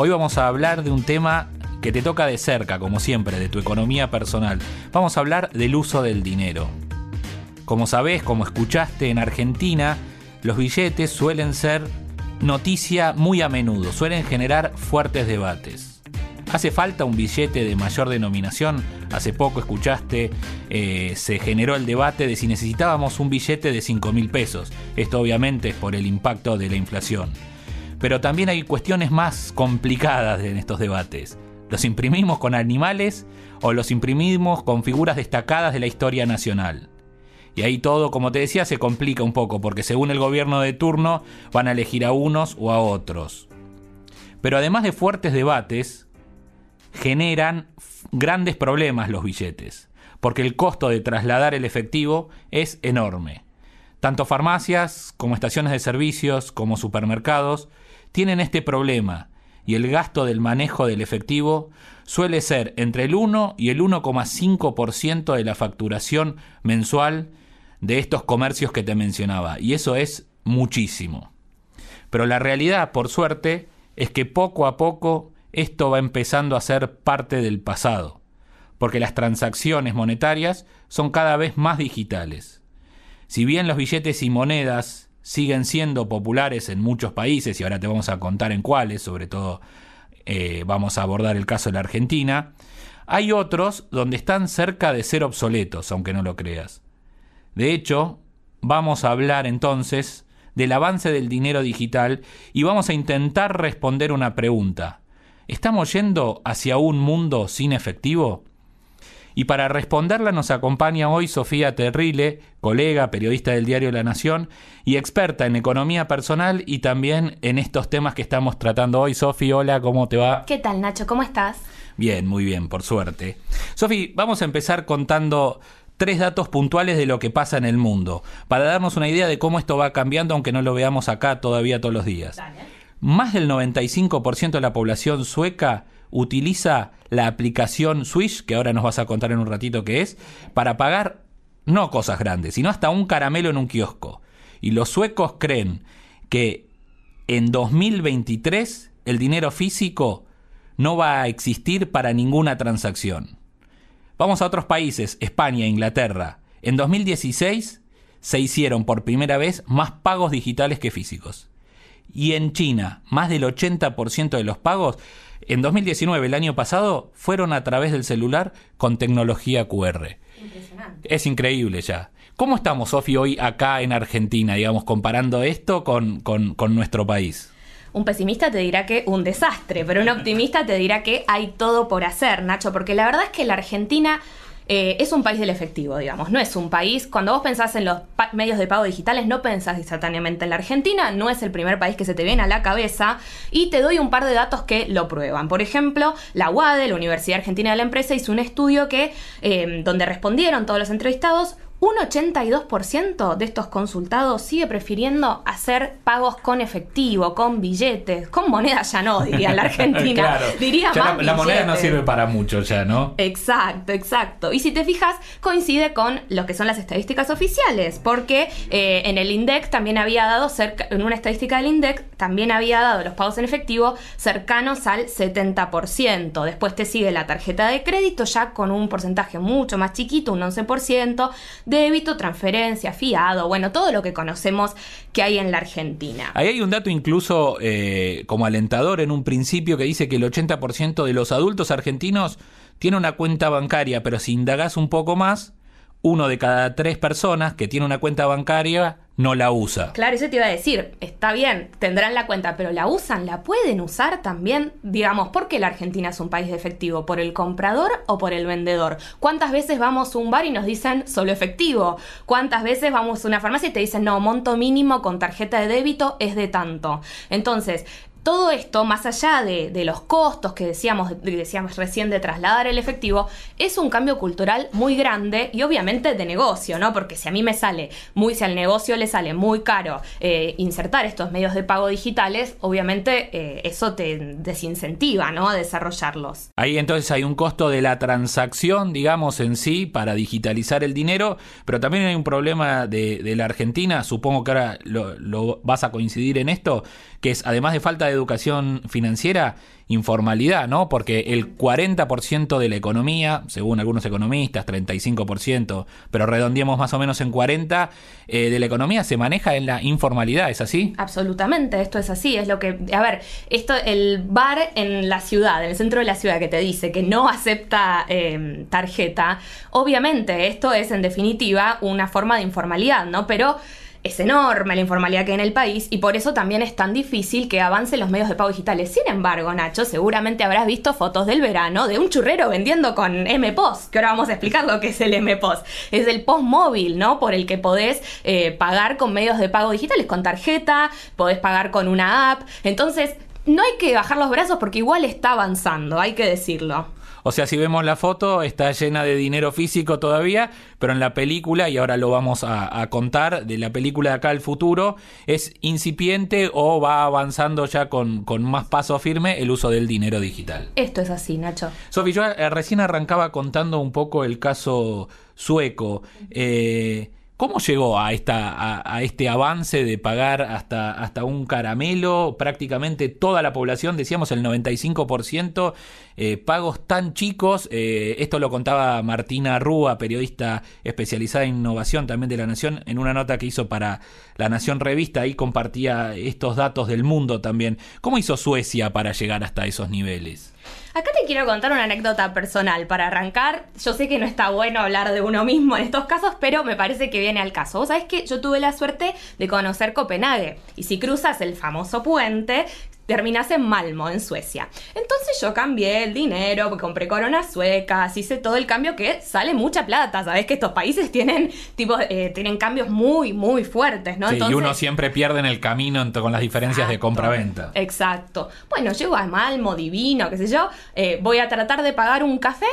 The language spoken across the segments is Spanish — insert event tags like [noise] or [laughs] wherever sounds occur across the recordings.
Hoy vamos a hablar de un tema que te toca de cerca, como siempre, de tu economía personal. Vamos a hablar del uso del dinero. Como sabés, como escuchaste, en Argentina los billetes suelen ser noticia muy a menudo, suelen generar fuertes debates. ¿Hace falta un billete de mayor denominación? Hace poco escuchaste, eh, se generó el debate de si necesitábamos un billete de 5 mil pesos. Esto obviamente es por el impacto de la inflación. Pero también hay cuestiones más complicadas en estos debates. ¿Los imprimimos con animales o los imprimimos con figuras destacadas de la historia nacional? Y ahí todo, como te decía, se complica un poco, porque según el gobierno de turno van a elegir a unos o a otros. Pero además de fuertes debates, generan grandes problemas los billetes, porque el costo de trasladar el efectivo es enorme. Tanto farmacias como estaciones de servicios como supermercados tienen este problema y el gasto del manejo del efectivo suele ser entre el 1 y el 1,5% de la facturación mensual de estos comercios que te mencionaba, y eso es muchísimo. Pero la realidad, por suerte, es que poco a poco esto va empezando a ser parte del pasado, porque las transacciones monetarias son cada vez más digitales. Si bien los billetes y monedas siguen siendo populares en muchos países, y ahora te vamos a contar en cuáles, sobre todo eh, vamos a abordar el caso de la Argentina, hay otros donde están cerca de ser obsoletos, aunque no lo creas. De hecho, vamos a hablar entonces del avance del dinero digital y vamos a intentar responder una pregunta. ¿Estamos yendo hacia un mundo sin efectivo? Y para responderla nos acompaña hoy Sofía Terrile, colega, periodista del diario La Nación y experta en economía personal y también en estos temas que estamos tratando hoy. Sofía, hola, ¿cómo te va? ¿Qué tal, Nacho? ¿Cómo estás? Bien, muy bien, por suerte. Sofía, vamos a empezar contando tres datos puntuales de lo que pasa en el mundo, para darnos una idea de cómo esto va cambiando, aunque no lo veamos acá todavía todos los días. Dale más del 95% de la población sueca utiliza la aplicación Swish, que ahora nos vas a contar en un ratito qué es, para pagar no cosas grandes, sino hasta un caramelo en un kiosco. Y los suecos creen que en 2023 el dinero físico no va a existir para ninguna transacción. Vamos a otros países, España, Inglaterra. En 2016 se hicieron por primera vez más pagos digitales que físicos. Y en China, más del 80% de los pagos en 2019, el año pasado, fueron a través del celular con tecnología QR. Impresionante. Es increíble ya. ¿Cómo estamos, Sofi, hoy acá en Argentina, digamos, comparando esto con, con, con nuestro país? Un pesimista te dirá que un desastre, pero un optimista te dirá que hay todo por hacer, Nacho, porque la verdad es que la Argentina eh, es un país del efectivo, digamos, no es un país, cuando vos pensás en los medios de pago digitales, no pensás instantáneamente en la Argentina, no es el primer país que se te viene a la cabeza, y te doy un par de datos que lo prueban. Por ejemplo, la UADE, la Universidad Argentina de la Empresa, hizo un estudio que, eh, donde respondieron todos los entrevistados, un 82% de estos consultados sigue prefiriendo hacer pagos con efectivo, con billetes, con moneda ya no, diría la [laughs] Argentina. claro. Diría la, moneda no sirve para mucho ya, ¿no? Exacto, exacto. Y si te fijas, coincide con lo que son las estadísticas oficiales, porque eh, en el INDEC también había dado, cerca, en una estadística del INDEC, también había dado los pagos en efectivo cercanos al 70%. Después te sigue la tarjeta de crédito ya con un porcentaje mucho más chiquito, un 11% débito, transferencia, fiado, bueno, todo lo que conocemos que hay en la Argentina. Ahí hay un dato incluso eh, como alentador en un principio que dice que el 80% de los adultos argentinos tiene una cuenta bancaria, pero si indagas un poco más, uno de cada tres personas que tiene una cuenta bancaria no la usa. Claro, eso te iba a decir, está bien, tendrán la cuenta, pero la usan, la pueden usar también, digamos, ¿por qué la Argentina es un país de efectivo? ¿Por el comprador o por el vendedor? ¿Cuántas veces vamos a un bar y nos dicen solo efectivo? ¿Cuántas veces vamos a una farmacia y te dicen, no, monto mínimo con tarjeta de débito es de tanto? Entonces, todo esto, más allá de, los costos que decíamos, decíamos recién de trasladar el efectivo, es un cambio cultural muy grande y obviamente de negocio, ¿no? Porque si a mí me sale muy, si al negocio le sale muy caro eh, insertar estos medios de pago digitales, obviamente eh, eso te desincentiva, ¿no? A desarrollarlos. Ahí entonces hay un costo de la transacción, digamos, en sí, para digitalizar el dinero, pero también hay un problema de, la Argentina, supongo que ahora lo, lo vas a coincidir en esto, que es además de falta de educación financiera, informalidad, ¿no? Porque el 40% de la economía, según algunos economistas, 35%, pero redondeemos más o menos en 40, eh, de la economía se maneja en la informalidad, ¿es así? Absolutamente, esto es así, es lo que, a ver, esto, el bar en la ciudad, en el centro de la ciudad que te dice que no acepta eh, tarjeta, obviamente esto es en definitiva una forma de informalidad, ¿no? Pero es enorme la informalidad que hay en el país y por eso también es tan difícil que avancen los medios de pago digitales. Sin embargo, Nacho, seguramente habrás visto fotos del verano de un churrero vendiendo con M-Post, que ahora vamos a explicar lo que es el M-Post. Es el post móvil, ¿no? Por el que podés eh, pagar con medios de pago digitales, con tarjeta, podés pagar con una app. Entonces, no hay que bajar los brazos porque igual está avanzando, hay que decirlo. O sea, si vemos la foto, está llena de dinero físico todavía, pero en la película, y ahora lo vamos a, a, contar, de la película de acá al futuro, es incipiente o va avanzando ya con, con más paso firme el uso del dinero digital. Esto es así, Nacho. Sofi, yo eh, recién arrancaba contando un poco el caso sueco. Eh, ¿Cómo llegó a, esta, a, a, este avance de pagar hasta, hasta un caramelo? Prácticamente toda la población, decíamos el 95%, eh, pagos tan chicos. Eh, esto lo contaba Martina Rúa, periodista especializada en innovación también de La Nación, en una nota que hizo para La Nación Revista. Ahí compartía estos datos del mundo también. ¿Cómo hizo Suecia para llegar hasta esos niveles? Acá te quiero contar una anécdota personal para arrancar. Yo sé que no está bueno hablar de uno mismo en estos casos, pero me parece que viene al caso. Vos sabés que yo tuve la suerte de conocer Copenhague. Y si cruzas el famoso puente, terminas en Malmo, en Suecia. Entonces yo cambié el dinero, compré coronas suecas, hice todo el cambio que sale mucha plata. Sabes que estos países tienen tipo eh, tienen cambios muy, muy fuertes, ¿no? Sí, Entonces, y uno siempre pierde en el camino con las diferencias exacto, de compra-venta. Exacto. Bueno, llego a Malmo, divino, qué sé yo. Eh, voy a tratar de pagar un café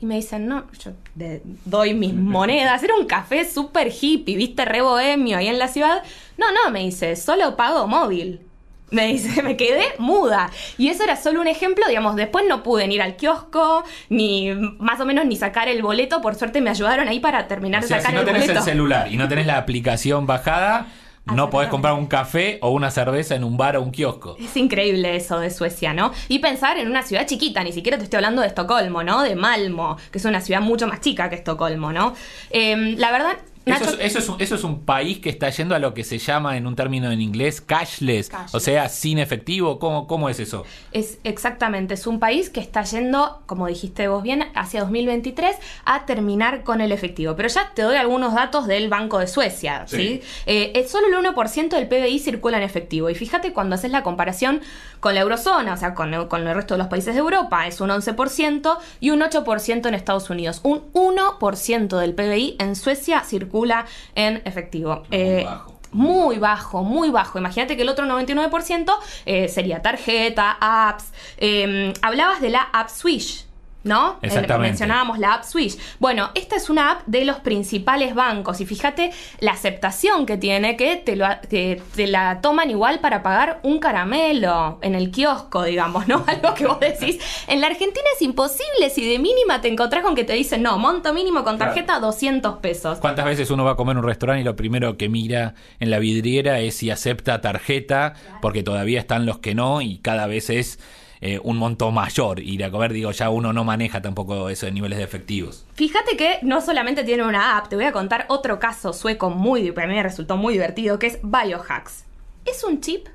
y me dicen, no, yo de, doy mis [laughs] monedas. Era un café súper hippie, viste, re bohemio ahí en la ciudad. No, no, me dice, solo pago móvil. Me dice, [laughs] me quedé muda. Y eso era solo un ejemplo, digamos, después no pude ni ir al kiosco, ni más o menos ni sacar el boleto. Por suerte me ayudaron ahí para terminar o sea, de sacar si no el tenés boleto. el celular y no tenés la aplicación bajada, no podés comprar un café o una cerveza en un bar o un kiosco. Es increíble eso de Suecia, ¿no? Y pensar en una ciudad chiquita, ni siquiera te estoy hablando de Estocolmo, ¿no? De Malmo, que es una ciudad mucho más chica que Estocolmo, ¿no? Eh, la verdad, eso es, eso, es un, eso es, un, país que está yendo a lo que se llama en un término en inglés cashless, cashless. o sea, sin efectivo. ¿Cómo, ¿Cómo es eso? Es exactamente, es un país que está yendo, como dijiste vos bien, hacia 2023 a terminar con el efectivo. Pero ya te doy algunos datos del Banco de Suecia. ¿sí? ¿sí? Eh, solo el 1% del PBI circula en efectivo. Y fíjate cuando haces la comparación con la eurozona, o sea, con, con el resto de los países de Europa, es un 11% y un 8% en Estados Unidos. Un 1% del PBI en Suecia circula en efectivo. Muy eh, bajo. Muy bajo, muy bajo. Imagínate que el otro 99% eh, sería tarjeta, apps. Eh, hablabas de la App Swish. ¿No? Exactamente. Eh, mencionábamos la app Swish. Bueno, esta es una app de los principales bancos y fíjate la aceptación que tiene, que te, lo, te la toman igual para pagar un caramelo en el kiosco, digamos, ¿no? [laughs] Algo que vos decís. En la Argentina es imposible si de mínima te encontrás con que te dicen, no, monto mínimo con tarjeta claro. 200 pesos. ¿Cuántas veces uno va a comer en un restaurante y lo primero que mira en la vidriera es si acepta tarjeta? Claro. Porque todavía están los que no y cada vez es eh, un monto mayor ir a comer, digo, ya uno no maneja tampoco esos niveles de efectivos. Fíjate que no solamente tiene una app, te voy a contar otro caso sueco muy, para mí me resultó muy divertido, que es Biohacks. Es un chip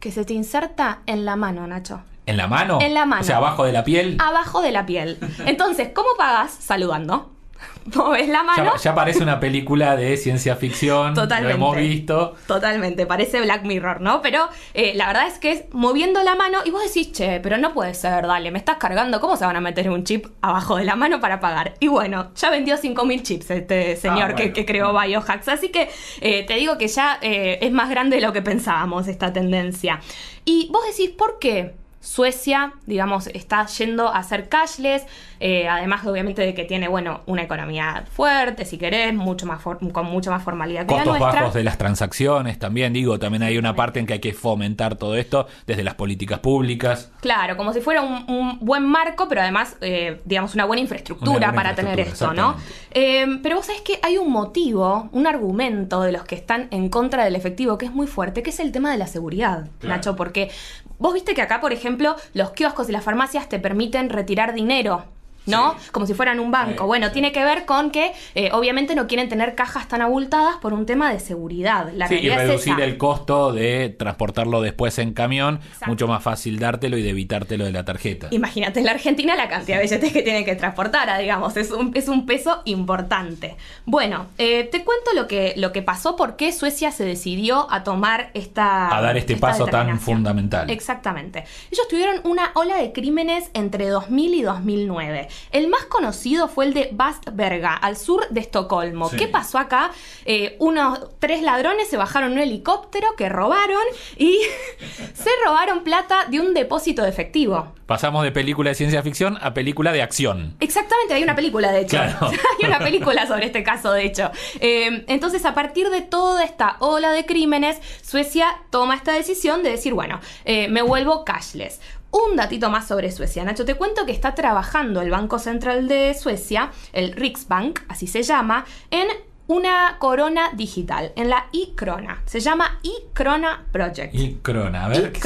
que se te inserta en la mano, Nacho. ¿En la mano? En la mano. O sea, abajo de la piel. Abajo de la piel. Entonces, ¿cómo pagas? Saludando. [laughs] Moves la mano. Ya, ya parece una película de ciencia ficción. Totalmente. Lo hemos visto. Totalmente, parece Black Mirror, ¿no? Pero eh, la verdad es que es moviendo la mano y vos decís, che, pero no puede ser, dale, me estás cargando, ¿cómo se van a meter un chip abajo de la mano para pagar? Y bueno, ya vendió 5.000 chips este señor Ah, que, bueno. que creó Biohacks, así que eh, te digo que ya eh, es más grande de lo que pensábamos esta tendencia. Y vos decís, ¿por qué? Suecia, digamos, está yendo a hacer cashless, eh, además obviamente de que tiene, bueno, una economía fuerte, si querés, mucho más con mucha más formalidad que la Costos nuestra. bajos de las transacciones también, digo, también hay una parte en que hay que fomentar todo esto desde las políticas públicas. Claro, como si fuera un, un buen marco, pero además, eh, digamos, una buena infraestructura Una buena para tener esto, ¿no? Eh, pero vos sabés que hay un motivo, un argumento de los que están en contra del efectivo que es muy fuerte, que es el tema de la seguridad, Claro. Nacho, porque vos viste que acá, por ejemplo, los kioscos y las farmacias te permiten retirar dinero. ¿No? Como si fueran un banco. Sí. Bueno, tiene que ver con que eh, obviamente no quieren tener cajas tan abultadas por un tema de seguridad. La sí, y es reducir el costo de transportarlo después en camión, Exacto. mucho más fácil dártelo y de evitártelo de la tarjeta. Imagínate en la Argentina la cantidad de billetes que tiene que transportar, ah, digamos, es un, es un peso importante. Bueno, eh, te cuento lo que, lo que pasó, por qué Suecia se decidió a tomar esta. A dar este esta paso tan fundamental. Exactamente. Ellos tuvieron una ola de crímenes entre 2000 y 2009. El más conocido fue el de Bastberga, al sur de Estocolmo. Sí. ¿Qué pasó acá? Eh, unos tres ladrones se bajaron en un helicóptero que robaron y [laughs] se robaron plata de un depósito de efectivo. Pasamos de película de ciencia ficción a película de acción. Exactamente, hay una película de hecho. Claro. [laughs] hay una película sobre este caso, de hecho. Eh, entonces, a partir de toda esta ola de crímenes, Suecia toma esta decisión de decir, bueno, eh, me vuelvo cashless. Un datito más sobre Suecia, Nacho. Te cuento que está trabajando el Banco Central de Suecia, el Riksbank, así se llama, en una corona digital, en la e-krona. Se llama e-krona Project. Y Crona, a ver. ¿qué es?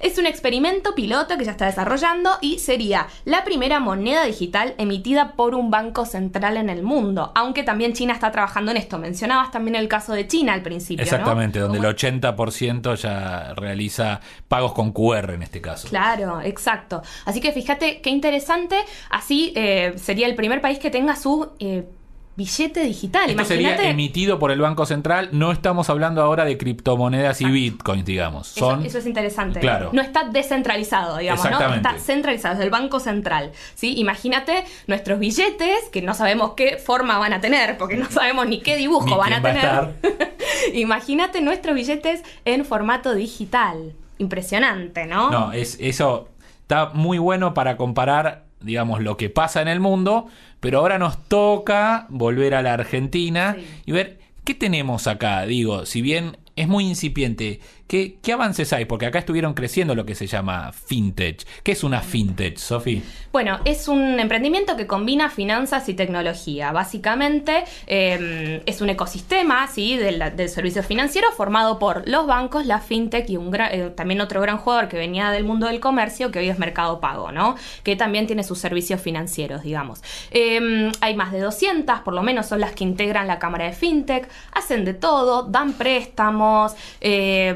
Es, un experimento piloto que ya está desarrollando y sería la primera moneda digital emitida por un banco central en el mundo. Aunque también China está trabajando en esto. Mencionabas también el caso de China al principio. ¿no? Exactamente, donde el 80% ya realiza pagos con QR en este caso. Claro, exacto. Así que fíjate qué interesante. Así eh, sería el primer país que tenga su eh, billete digital. Esto sería emitido por el Banco Central. No estamos hablando ahora de criptomonedas y bitcoins, digamos. Eso, Son eso es interesante. Claro. No está descentralizado, digamos, ¿no? Está centralizado, es del Banco Central. ¿sí? Imagínate nuestros billetes, que no sabemos qué forma van a tener, porque no sabemos ni qué dibujo Ni van a quién va a tener. [laughs] Imagínate nuestros billetes en formato digital. Impresionante, ¿no? No, es, eso está muy bueno para comparar, digamos, lo que pasa en el mundo, pero ahora nos toca volver a la Argentina Sí. y ver qué tenemos acá. Digo, si bien es muy incipiente, ¿qué, avances hay? Porque acá estuvieron creciendo lo que se llama fintech. ¿Qué es una fintech, Sofi? Bueno, es un emprendimiento que combina finanzas y tecnología. Básicamente eh, es un ecosistema ¿sí? del, del servicio financiero formado por los bancos, la fintech y un gra- eh, también otro gran jugador que venía del mundo del comercio, que hoy es Mercado Pago, ¿no? Que también tiene sus servicios financieros, digamos. Eh, hay más de 200, por lo menos son las que integran la Cámara de Fintech, hacen de todo, dan préstamos, eh,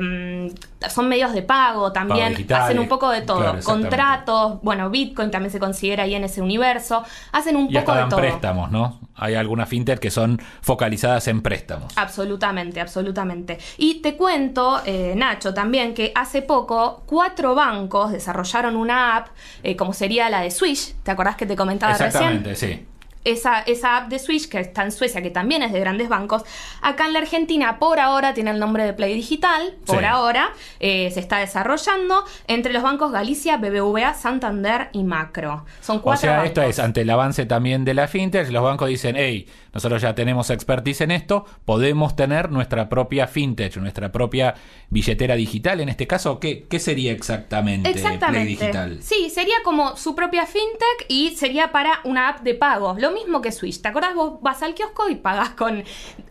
son medios de pago también, hacen un poco de todo, claro, contratos, bueno, Bitcoin también se considera ahí en ese universo. Hacen un Y poco de todo. préstamos, ¿no? Hay algunas fintech que son focalizadas en préstamos. Absolutamente, absolutamente. Y te cuento, eh, Nacho, también que hace poco cuatro bancos desarrollaron una app, eh, como sería la de Swish. ¿Te acordás que te comentaba recién? Exactamente, sí. Esa, esa app de Switch, que está en Suecia, que también es de grandes bancos, acá en la Argentina por ahora tiene el nombre de Play Digital, por Sí. ahora eh, se está desarrollando entre los bancos Galicia, BBVA, Santander y Macro. Son O cuatro sea, bancos. esto es ante el avance también de la fintech, los bancos dicen, hey, nosotros ya tenemos expertise en esto, podemos tener nuestra propia fintech, nuestra propia billetera digital. En este caso, ¿qué, qué sería exactamente, Play. Digital? Sí, sería como su propia fintech y sería para una app de pago. Lo mismo que Switch. ¿Te acordás? Vos vas al kiosco y pagás con,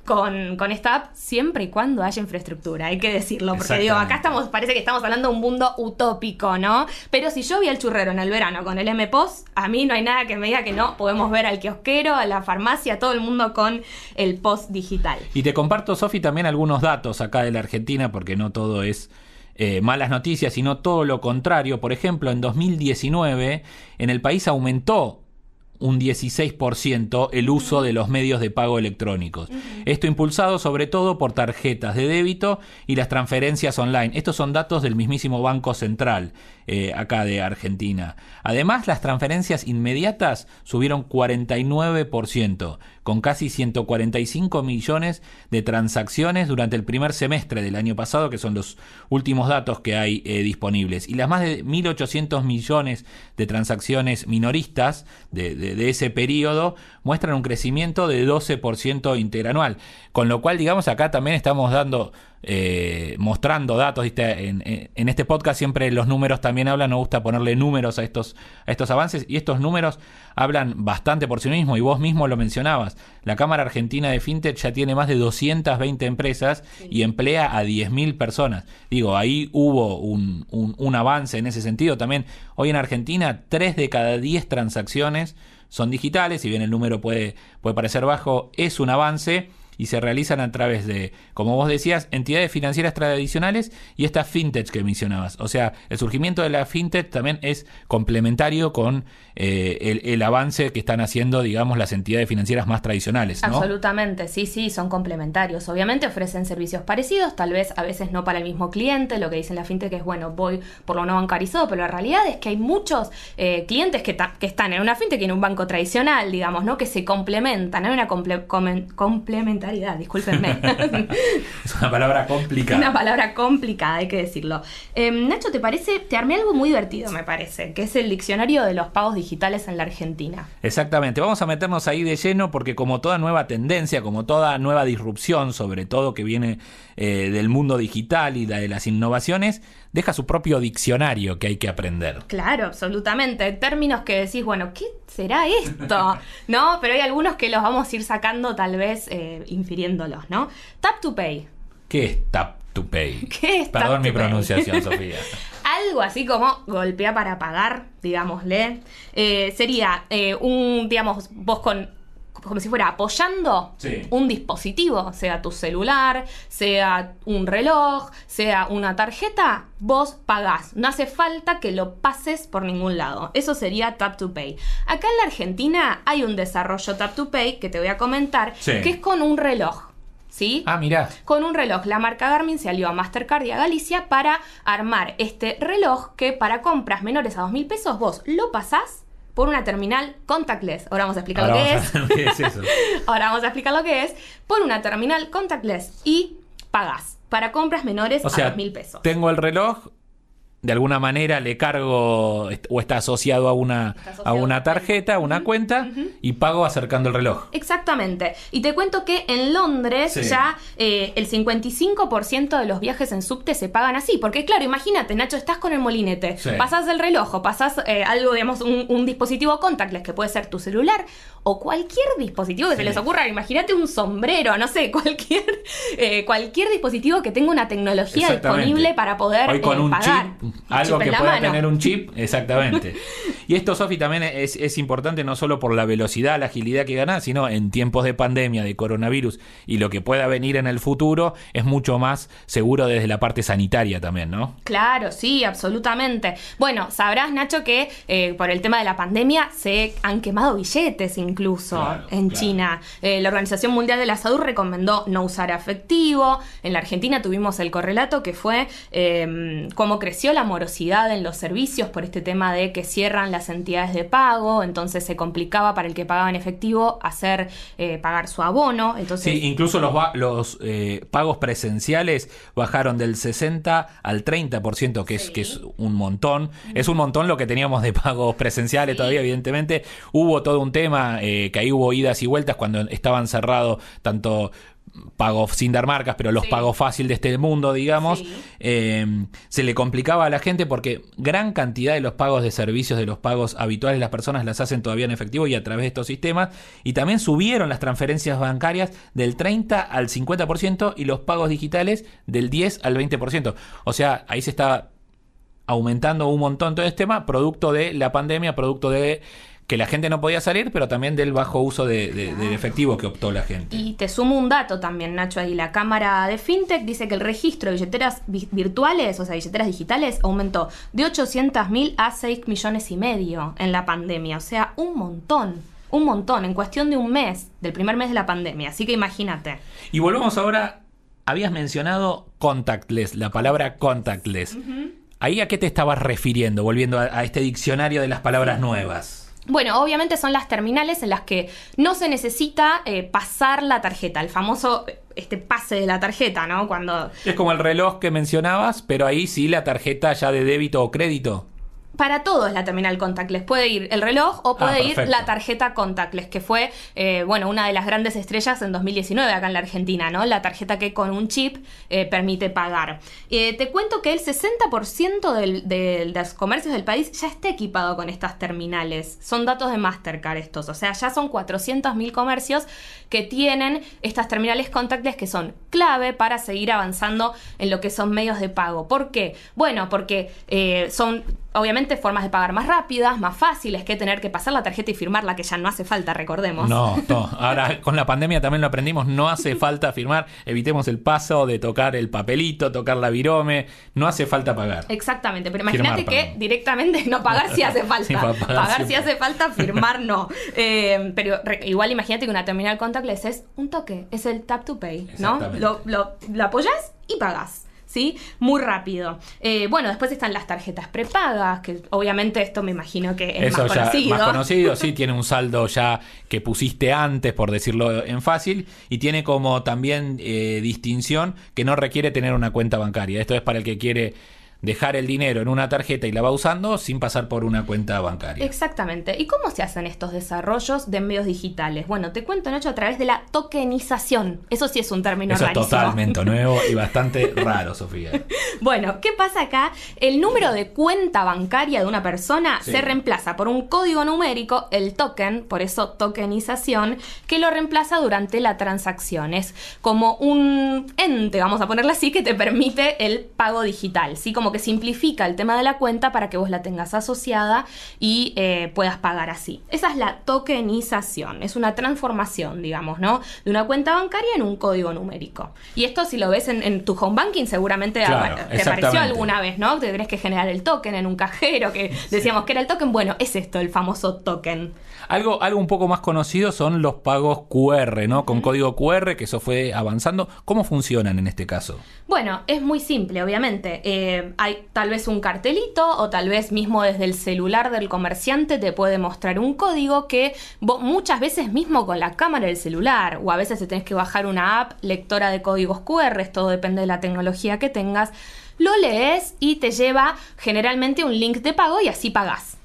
con, con esta app siempre y cuando haya infraestructura. Hay que decirlo. Porque digo, acá estamos, parece que estamos hablando de un mundo utópico, ¿no? Pero si yo vi al churrero en el verano con el M-Post, a mí no hay nada que me diga que no. Podemos ver al kiosquero, a la farmacia, a todo el mundo con el post digital. Y te comparto, Sofi, también algunos datos acá de la Argentina, porque no todo es eh, malas noticias, sino todo lo contrario. Por ejemplo, en 2019, en el país aumentó un 16% el uso de los medios de pago electrónicos. Esto impulsado sobre todo por tarjetas de débito y las transferencias online. Estos son datos del mismísimo Banco Central, eh, acá de Argentina. Además, las transferencias inmediatas subieron 49%, con casi 145 millones de transacciones durante el primer semestre del año pasado, que son los últimos datos que hay eh, disponibles. Y las más de 1.800 millones de transacciones minoristas de, de ese periodo muestran un crecimiento de 12% interanual. Con lo cual, digamos, acá también estamos dando eh, mostrando datos. En, en, este podcast siempre los números también hablan, nos gusta ponerle números a estos, a estos avances y estos números hablan bastante por sí mismos y vos mismo lo mencionabas. La Cámara Argentina de FinTech ya tiene más de 220 empresas y emplea a 10.000 personas. Digo, ahí hubo un, un, un avance en ese sentido. También hoy en Argentina 3 de cada 10 transacciones son digitales, si bien el número puede, puede parecer bajo, es un avance y se realizan a través de, como vos decías, entidades financieras tradicionales y esta fintech que mencionabas. O sea, el surgimiento de la fintech también es complementario con eh, el, avance que están haciendo, digamos, las entidades financieras más tradicionales. Absolutamente, sí, sí, son complementarios. Obviamente ofrecen servicios parecidos, tal vez a veces no para el mismo cliente. Lo que dicen la fintech es, bueno, voy por lo no bancarizado, pero la realidad es que hay muchos eh, clientes que, que, están en una fintech y en un banco tradicional, digamos, ¿no? Que se complementan, hay una comple discúlpenme. [laughs] es una palabra complicada. Una palabra complicada, hay que decirlo. Em, Nacho, ¿te parece? Te armé algo muy divertido, me parece, que es el diccionario de los pagos digitales digitales en la Argentina. Exactamente, vamos a meternos ahí de lleno porque como toda nueva tendencia, como toda nueva disrupción, sobre todo que viene eh, del mundo digital y de las innovaciones, deja su propio diccionario que hay que aprender. Claro, absolutamente. Términos que decís, bueno, ¿qué será esto? [laughs] ¿No? Pero hay algunos que los vamos a ir sacando tal vez eh, infiriéndolos, ¿no? Tap to pay. ¿Qué es tap to pay? [laughs] ¿Qué es Perdón mi pronunciación, [laughs] Sofía. algo así como golpea para pagar, digámosle. Eh, sería eh, un, digamos, vos con como si fuera apoyando un dispositivo, sea tu celular, sea un reloj, sea una tarjeta, vos pagás. No hace falta que lo pases por ningún lado. Eso sería Tap to Pay. Acá en la Argentina hay un desarrollo Tap to Pay que te voy a comentar, que es con un reloj. ¿sí? Ah, mira. Con un reloj. La marca Garmin se alió a Mastercard y a Galicia para armar este reloj que para compras menores a dos mil pesos vos lo pasás por una terminal contactless. Ahora vamos a explicar lo que es. ¿Qué es [laughs] eso? [laughs] Ahora vamos a explicar lo que es. Por una terminal contactless y pagás para compras menores a dos mil pesos. Tengo el reloj, de alguna manera le cargo o está asociado a una, a una tarjeta, a una cuenta y pago acercando el reloj. Exactamente. Y te cuento que en Londres ya eh, el 55% de los viajes en subte se pagan así. Porque claro, imagínate, Nacho, estás con el molinete, pasas el reloj o pasas eh, algo, digamos, un, dispositivo contactless que puede ser tu celular o cualquier dispositivo que se les ocurra. Imagínate un sombrero, no sé, [laughs] cualquier, eh, cualquier dispositivo que tenga una tecnología disponible para poder con un pagar. Algo que pueda tener un [laughs] chip, exactamente. y esto, Sofi, también es, importante no solo por la velocidad, la agilidad que gana, sino en tiempos de pandemia, de coronavirus y lo que pueda venir en el futuro, es mucho más seguro desde la parte sanitaria también, ¿no? Claro, sí, absolutamente. Bueno, sabrás, Nacho, que eh, por el tema de la pandemia se han quemado billetes incluso en China. Eh, la Organización Mundial de la Salud recomendó no usar efectivo. En la Argentina tuvimos el correlato que fue eh, cómo creció la morosidad en los servicios por este tema de que cierran las entidades de pago, entonces se complicaba para el que pagaba en efectivo hacer eh, pagar su abono. Entonces, sí, incluso los, los eh, pagos presenciales bajaron del 60 al 30%, que, es, que es un montón. Es un montón lo que teníamos de pagos presenciales todavía, evidentemente. Hubo todo un tema, eh, que ahí hubo idas y vueltas cuando estaban cerrados tanto pagos sin dar marcas, pero los pagos fácil de este mundo, digamos, eh, se le complicaba a la gente porque gran cantidad de los pagos de servicios, de los pagos habituales, las personas las hacen todavía en efectivo y a través de estos sistemas, y también subieron las transferencias bancarias del 30 al 50% y los pagos digitales del 10 al 20%. O sea, ahí se está aumentando un montón todo este tema, producto de la pandemia, producto de que la gente no podía salir, pero también del bajo uso de, de- del efectivo que optó la gente. Y te sumo un dato también, Nacho, ahí. La Cámara de FinTech dice que el registro de billeteras vi- virtuales, o sea, billeteras digitales, aumentó de 800.000 a 6 millones y medio en la pandemia. O sea, un montón. Un montón, en cuestión de un mes, del primer mes de la pandemia. Así que imagínate. Y volvemos ahora, habías mencionado contactless, la palabra contactless. ¿Ahí a qué te estabas refiriendo, volviendo a, a este diccionario de las palabras nuevas? Bueno, obviamente son las terminales en las que no se necesita eh, pasar la tarjeta, el famoso este pase de la tarjeta, ¿no? Cuando Es como el reloj que mencionabas, pero ahí sí la tarjeta ya de débito o crédito. Para todo es la terminal contactless. Puede ir el reloj o puede ir perfecto. la tarjeta contactless, que fue, eh, bueno, una de las grandes estrellas en 2019 acá en la Argentina, ¿no? La tarjeta que con un chip eh, permite pagar. Eh, te cuento que el 60% del- del- de los comercios del país ya está equipado con estas terminales. Son datos de Mastercard estos, o sea, ya son 400.000 comercios que tienen estas terminales contactless que son clave para seguir avanzando en lo que son medios de pago. ¿Por qué? Bueno, porque son obviamente formas de pagar más rápidas, más fáciles que tener que pasar la tarjeta y firmarla, que ya no hace falta, recordemos. No, [laughs] no. Ahora con la pandemia también lo aprendimos. No hace falta firmar. Evitemos el paso de tocar el papelito, tocar la virome. No hace falta pagar. Exactamente, pero imagínate que perdón. directamente no pagar si hace [laughs] falta. Sí, pagar pagar si hace falta, firmar no. Eh, pero re- igual imagínate que una terminal contactless es un toque, es el tap to pay, ¿no? Lo, lo, lo apoyas y pagas. ¿Sí? Muy rápido. Eh, bueno, después están las tarjetas prepagas, que obviamente esto me imagino que es Eso más ya conocido. más conocido, sí, [laughs] tiene un saldo ya que pusiste antes, por decirlo en fácil, y tiene como también eh, distinción que no requiere tener una cuenta bancaria. Esto es para el que quiere dejar el dinero en una tarjeta y la va usando sin pasar por una cuenta bancaria. Exactamente. ¿Y cómo se hacen estos desarrollos de medios digitales? Bueno, te cuento, Nacho, a través de la tokenización. Eso sí es un término Eso es totalmente [laughs] nuevo y bastante raro, Sofía. [laughs] Bueno, ¿qué pasa acá? El número de cuenta bancaria de una persona Sí. se reemplaza por un código numérico, el token, por eso tokenización, que lo reemplaza durante la transacción. Es como un ente, vamos a ponerlo así, que te permite el pago digital, ¿sí? Como que simplifica el tema de la cuenta para que vos la tengas asociada y eh, puedas pagar así. Esa es la tokenización, es una transformación, digamos, ¿no? De una cuenta bancaria en un código numérico. Y esto si lo ves en, en tu home banking seguramente Claro, te pareció exactamente. alguna vez, ¿no? Te tenés que generar el token en un cajero, que decíamos que era el token. Bueno, es esto, el famoso token. Algo, algo un poco más conocido son los pagos QR, ¿no? Con código QR, que eso fue avanzando. ¿Cómo funcionan en este caso? Bueno, es muy simple, obviamente. Eh, hay tal vez un cartelito o tal vez mismo desde el celular del comerciante te puede mostrar un código que vos muchas veces mismo con la cámara del celular o a veces te tenés que bajar una app lectora de códigos QR, todo depende de la tecnología que tengas. Lo lees y te lleva generalmente un link de pago y así pagás.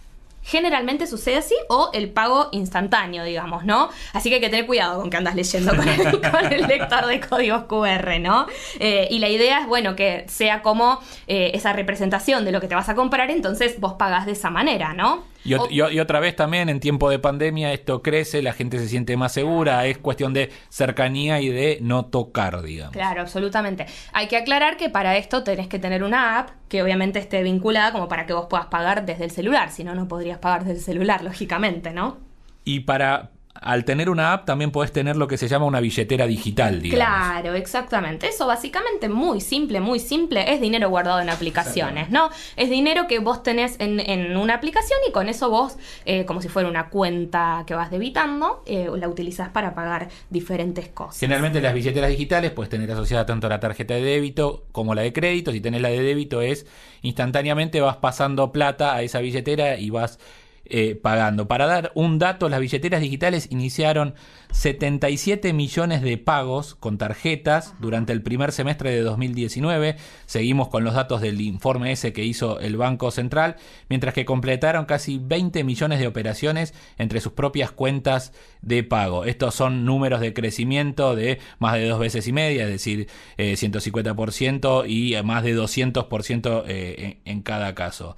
Generalmente sucede así o el pago instantáneo, digamos, ¿no? Así que hay que tener cuidado con que andas leyendo con el, [laughs] lector de códigos QR, ¿no? Eh, y la idea es, bueno, que sea como eh, esa representación de lo que te vas a comprar, entonces vos pagás de esa manera, ¿no? Y, ot- O- y o- y otra vez también en tiempo de pandemia esto crece, la gente se siente más segura, es cuestión de cercanía y de no tocar, digamos. Claro, absolutamente. Hay que aclarar que para esto tenés que tener una app que obviamente esté vinculada como para que vos puedas pagar desde el celular, si no, no podrías pagar desde el celular, lógicamente, ¿no? Y para al tener una app también podés tener lo que se llama una billetera digital, digamos. Claro, exactamente. Eso básicamente muy simple, muy simple. Es dinero guardado en aplicaciones, ¿no? Es dinero que vos tenés en, en una aplicación y con eso vos, eh, como si fuera una cuenta que vas debitando, eh, la utilizás para pagar diferentes cosas. Generalmente las billeteras digitales puedes tener asociada tanto la tarjeta de débito como la de crédito. Si tenés la de débito es instantáneamente vas pasando plata a esa billetera y vas eh, pagando. Para dar un dato, las billeteras digitales iniciaron 77 millones de pagos con tarjetas durante el primer semestre de 2019. Seguimos con los datos del informe ese que hizo el Banco Central, mientras que completaron casi 20 millones de operaciones entre sus propias cuentas de pago. Estos son números de crecimiento de más de dos veces y media, es decir, eh, 150% y más de 200% eh, en, en cada caso.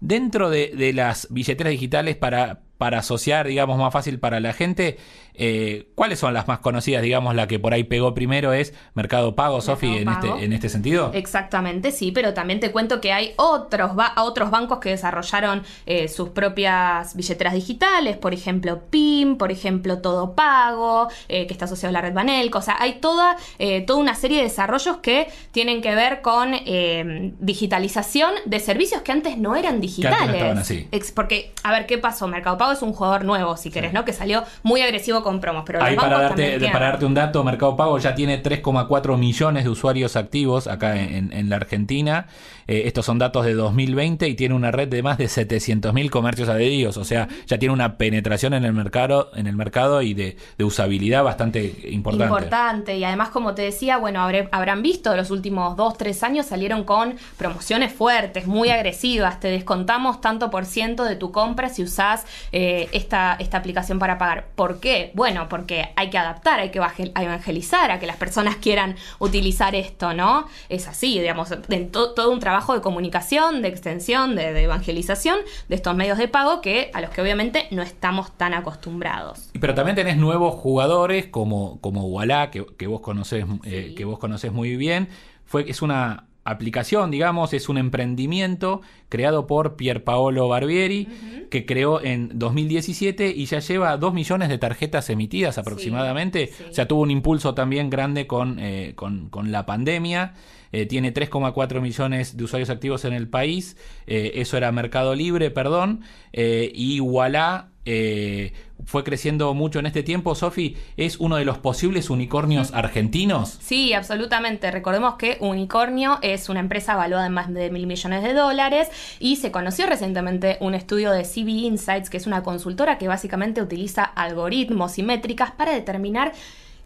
Dentro de, de las billeteras digitales para para asociar, digamos, más fácil para la gente, eh, ¿cuáles son las más conocidas? Digamos, la que por ahí pegó primero es Mercado Pago, Sofi, en este, en este sentido. Exactamente, sí, pero también te cuento que hay otros, otros bancos que desarrollaron eh, sus propias billeteras digitales, por ejemplo, PIM, por ejemplo, Todo Pago, eh, que está asociado a la red Banelco. O sea, hay toda, toda una serie de desarrollos que tienen que ver con digitalización de servicios que antes no eran digitales. porque, a ver, ¿qué pasó? Mercado Pago es un jugador nuevo, si querés, ¿no? Que salió muy agresivo con promos. Pero Ahí para darte, para darte un dato, Mercado Pago ya tiene 3,4 millones de usuarios activos acá en, la Argentina. Eh, estos son datos de 2020 y tiene una red de más de 700.000 comercios adheridos. O sea, ya tiene una penetración en el mercado, en el mercado y de, usabilidad bastante importante. Importante. Y además, como te decía, bueno, habrán visto los últimos 2, 3 años salieron con promociones fuertes, muy agresivas. Te descontamos tanto por ciento de tu compra si usás eh, esta, esta aplicación para pagar. ¿Por qué? Bueno, porque hay que adaptar, hay que evangelizar a que las personas quieran utilizar esto, ¿no? Es así, digamos, todo un trabajo de comunicación, de extensión, de, evangelización de estos medios de pago que a los que obviamente no estamos tan acostumbrados. Pero también tenés nuevos jugadores como, como Walla, que, vos conocés, eh, que vos conocés muy bien. Fue, es una aplicación, digamos, es un emprendimiento creado por Pierpaolo Barbieri, que creó en 2017 y ya lleva 2 millones de tarjetas emitidas aproximadamente. O sea, tuvo un impulso también grande con, eh, con, la pandemia. Eh, tiene 3,4 millones de usuarios activos en el país. Eh, eso era Mercado Libre, perdón. y Walla eh, fue creciendo mucho en este tiempo, Sofi, es uno de los posibles unicornios argentinos. Sí, absolutamente. Recordemos que Unicornio es una empresa valuada en más de mil millones de dólares y se conoció recientemente un estudio de CB Insights, que es una consultora que básicamente utiliza algoritmos y métricas para determinar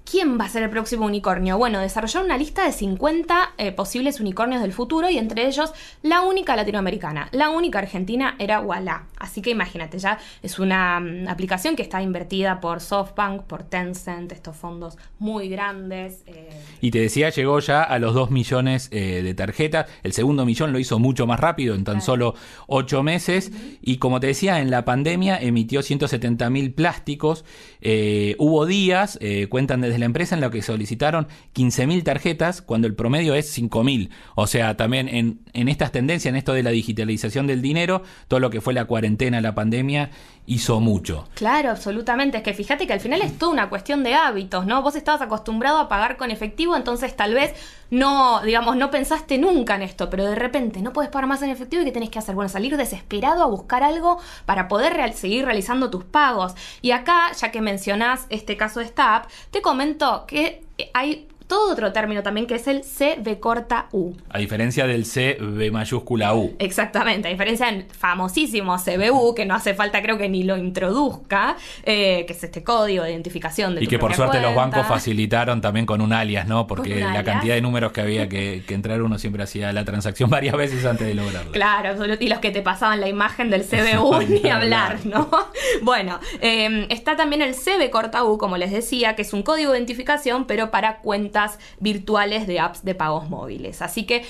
¿Quién va a ser el próximo unicornio? Bueno, desarrollaron una lista de 50 eh, posibles unicornios del futuro y entre ellos la única latinoamericana, la única argentina era Walla. Así que imagínate, ya es una mm, aplicación que está invertida por SoftBank, por Tencent, estos fondos muy grandes. Eh. Y te decía, llegó ya a los 2 millones eh, de tarjetas. El segundo millón lo hizo mucho más rápido, en tan solo 8 meses. Y como te decía, en la pandemia emitió 170 mil plásticos. hubo días, cuentan desde la empresa en la que solicitaron 15.000 tarjetas cuando el promedio es 5.000. O sea, también en, en estas tendencias, en esto de la digitalización del dinero, todo lo que fue la cuarentena, la pandemia, hizo mucho. Claro, absolutamente. Es que fíjate que al final es toda una cuestión de hábitos, ¿no? Vos estabas acostumbrado a pagar con efectivo, entonces tal vez no, digamos, no pensaste nunca en esto, pero de repente no puedes pagar más en efectivo y ¿qué tenés que hacer? Bueno, salir desesperado a buscar algo para poder seguir realizando tus pagos. Y acá, ya que mencionás este caso de esta te comento que hay todo otro término también que es el CB corta U. A diferencia del CB mayúscula U. Exactamente, a diferencia del famosísimo CBU, que no hace falta creo que ni lo introduzca, eh, que es este código de identificación de Y que por suerte los bancos facilitaron también con un alias, ¿no? Porque la cantidad de números que había que, entrar uno siempre hacía la transacción [laughs] varias veces antes de lograrlo. Claro, y los que te pasaban la imagen del CBU [laughs] ni hablar, ¿no? [laughs] bueno, em, está también el CB corta U, como les decía, que es un código de identificación, pero para cuentas virtuales de apps de pagos móviles. Así que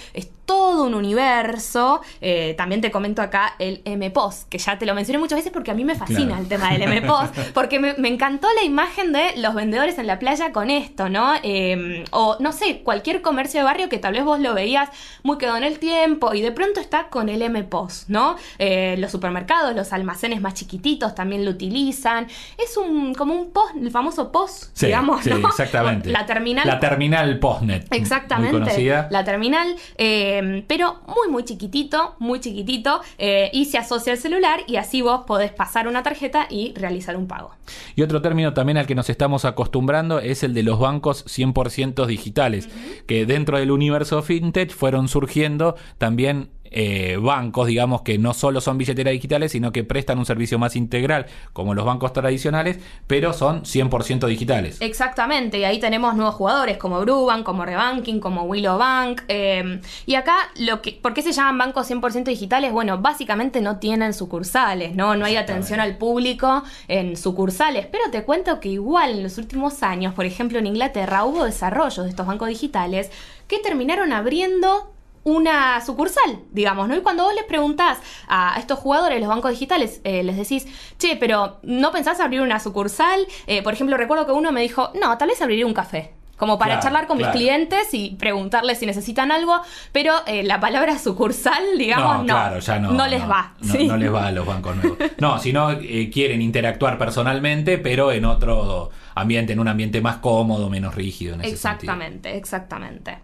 todo un universo. Eh, también te comento acá el MPOS, que ya te lo mencioné muchas veces porque a mí me fascina el tema del MPOS, [laughs] porque me, encantó la imagen de los vendedores en la playa con esto, ¿no? Em, o no sé, cualquier comercio de barrio que tal vez vos lo veías muy quedado en el tiempo y de pronto está con el MPOS, ¿no? Eh, los supermercados, los almacenes más chiquititos también lo utilizan. Es un como un POS, el famoso POS, digamos, sí, exactamente. La terminal. La terminal POSNET. Exactamente. La terminal. Eh, Em, pero muy muy chiquitito, muy chiquitito, eh, y se asocia al celular y así vos podés pasar una tarjeta y realizar un pago. Y otro término también al que nos estamos acostumbrando es el de los bancos 100% digitales, que dentro del universo fintech fueron surgiendo también eh, bancos, digamos, que no solo son billeteras digitales, sino que prestan un servicio más integral, como los bancos tradicionales, pero son 100% digitales. Exactamente, y ahí tenemos nuevos jugadores como Brubank, como Rebanking, como Willow Bank. Em, y acá, lo que, ¿por qué se llaman bancos 100% digitales? Bueno, básicamente no tienen sucursales, ¿no? No hay atención al público en sucursales, pero te cuento que igual en los últimos años, por ejemplo en Inglaterra, hubo desarrollos de estos bancos digitales que terminaron abriendo una sucursal, digamos, ¿no? Y cuando vos les preguntás a estos jugadores, los bancos digitales, eh, les decís, che, pero ¿no pensás abrir una sucursal? Eh, por ejemplo, recuerdo que uno me dijo, no, tal vez abriría un café como para Claro, charlar con claro. mis clientes y preguntarles si necesitan algo, pero eh, la palabra sucursal, digamos, no, claro, ya no. les va. No, sí. no les va a los bancos nuevos. No, si no eh, quieren interactuar personalmente, pero en otro ambiente, en un ambiente más cómodo, menos rígido en ese sentido. Exactamente, exactamente.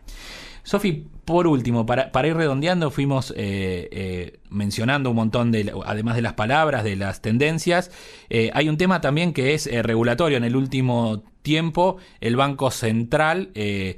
Sofi, por último, para, para ir redondeando, fuimos eh, eh, mencionando un montón de, además de las palabras, de las tendencias, eh, hay un tema también que es eh, regulatorio. En el último tiempo, el Banco Central, eh,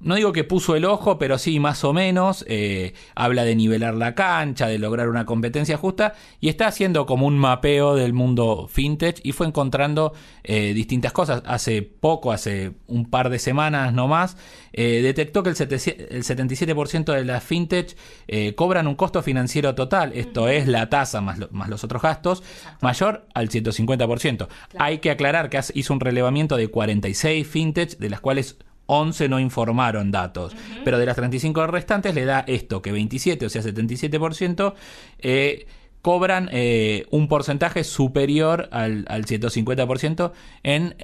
no digo que puso el ojo, pero sí más o menos, eh, habla de nivelar la cancha, de lograr una competencia justa, y está haciendo como un mapeo del mundo fintech y fue encontrando eh, distintas cosas. Hace poco, hace un par de semanas nomás, eh, detectó que el, 77 el 77% de las fintech eh, cobran un costo financiero total, esto es la tasa más, lo- más los otros gastos, mayor al 150%. Hay que aclarar que hizo un relevamiento de 46 fintech, de las cuales 11 no informaron datos, pero de las 35 restantes le da esto, que 27, o sea 77%, eh, cobran eh, un porcentaje superior al, al 150% en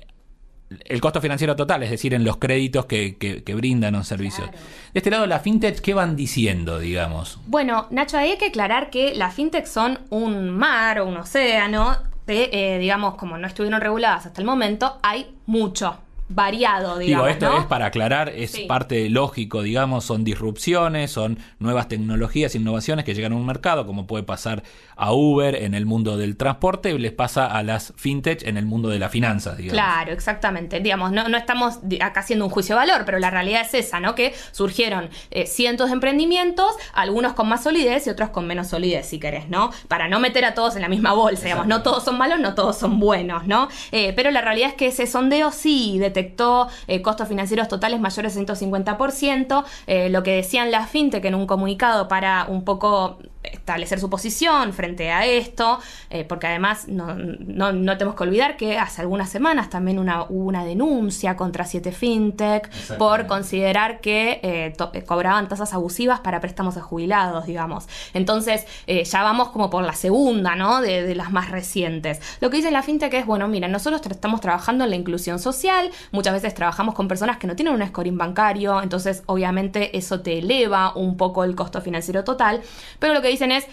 el costo financiero total, es decir, en los créditos que, que- que brindan los servicios. Claro. De este lado, la fintech, ¿qué van diciendo, digamos? Bueno, Nacho, ahí hay que aclarar que las fintech son un mar o un océano de, eh, digamos, como no estuvieron reguladas hasta el momento, hay mucho, variado, digamos. Digo, esto ¿no? es para aclarar, es Sí. parte lógico, digamos, son disrupciones, son nuevas tecnologías, innovaciones que llegan a un mercado, como puede pasar a Uber en el mundo del transporte, les pasa a las fintech en el mundo de las finanzas, digamos. Claro, exactamente. Digamos, no, no estamos acá haciendo un juicio de valor, pero la realidad es esa, ¿no? Que surgieron eh, cientos de emprendimientos, algunos con más solidez y otros con menos solidez, si querés, ¿no? Para no meter a todos en la misma bolsa, digamos, no todos son malos, no todos son buenos, ¿no? Eh, pero la realidad es que ese sondeo sí detectó eh, costos financieros totales mayores al 150%, eh, lo que decían las fintech en un comunicado para un poco establecer su posición frente a esto, eh, porque además no, no, no tenemos que olvidar que hace algunas semanas también una, hubo una denuncia contra siete fintech por considerar que eh, to- eh, cobraban tasas abusivas para préstamos a jubilados, digamos. Entonces eh, ya vamos como por la segunda, ¿no? De, de las más recientes. Lo que dice la fintech es, bueno, mira, nosotros estamos trabajando en la inclusión social, muchas veces trabajamos con personas que no tienen un scoring bancario, entonces obviamente eso te eleva un poco el costo financiero total, pero lo que es,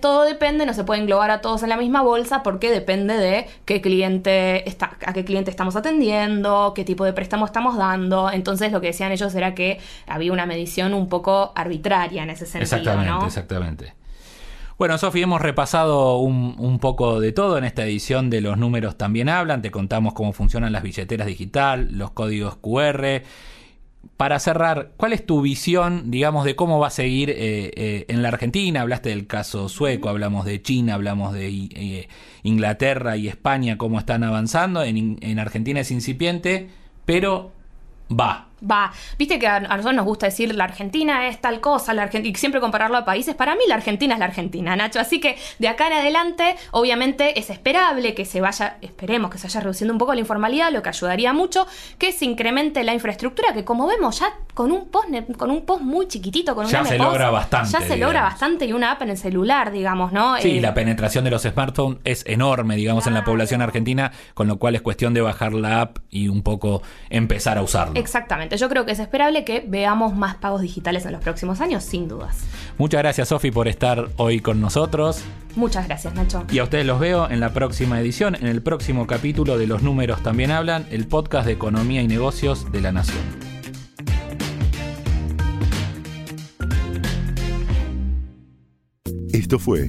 todo depende, no se puede englobar a todos en la misma bolsa porque depende de qué cliente está, a qué cliente estamos atendiendo, qué tipo de préstamo estamos dando. Entonces lo que decían ellos era que había una medición un poco arbitraria en ese sentido, Exactamente, exactamente. Bueno, Sofi, hemos repasado un, un poco de todo en esta edición de Los Números También Hablan. Te contamos cómo funcionan las billeteras digital, los códigos QR. Para cerrar, ¿cuál es tu visión, digamos, de cómo va a seguir eh, eh, en la Argentina? Hablaste del caso sueco, hablamos de China, hablamos de eh, Inglaterra y España, cómo están avanzando. En, en Argentina es incipiente, pero va. Va, viste que a, a nosotros nos gusta decir la Argentina es tal cosa, la Argentina, y siempre compararlo a países. Para mí la Argentina es la Argentina, Nacho. Así que de acá en adelante, obviamente es esperable que se vaya, esperemos que se vaya reduciendo un poco la informalidad, lo que ayudaría mucho, que se incremente la infraestructura, que como vemos ya con un post, con un post muy chiquitito, con Ya una se logra bastante, Ya se logra bastante y una app en el celular, digamos, ¿no? Sí, Eh, la penetración de los smartphones es enorme, digamos, en la población argentina, con lo cual es cuestión de bajar la app y un poco empezar a usarlo. Exactamente, yo creo que es esperable que veamos más pagos digitales en los próximos años, sin dudas. Muchas gracias, Sofi, por estar hoy con nosotros. Muchas gracias, Nacho. Y a ustedes los veo en la próxima edición, en el próximo capítulo de Los Números También Hablan, el podcast de Economía y Negocios de la Nación. Esto fue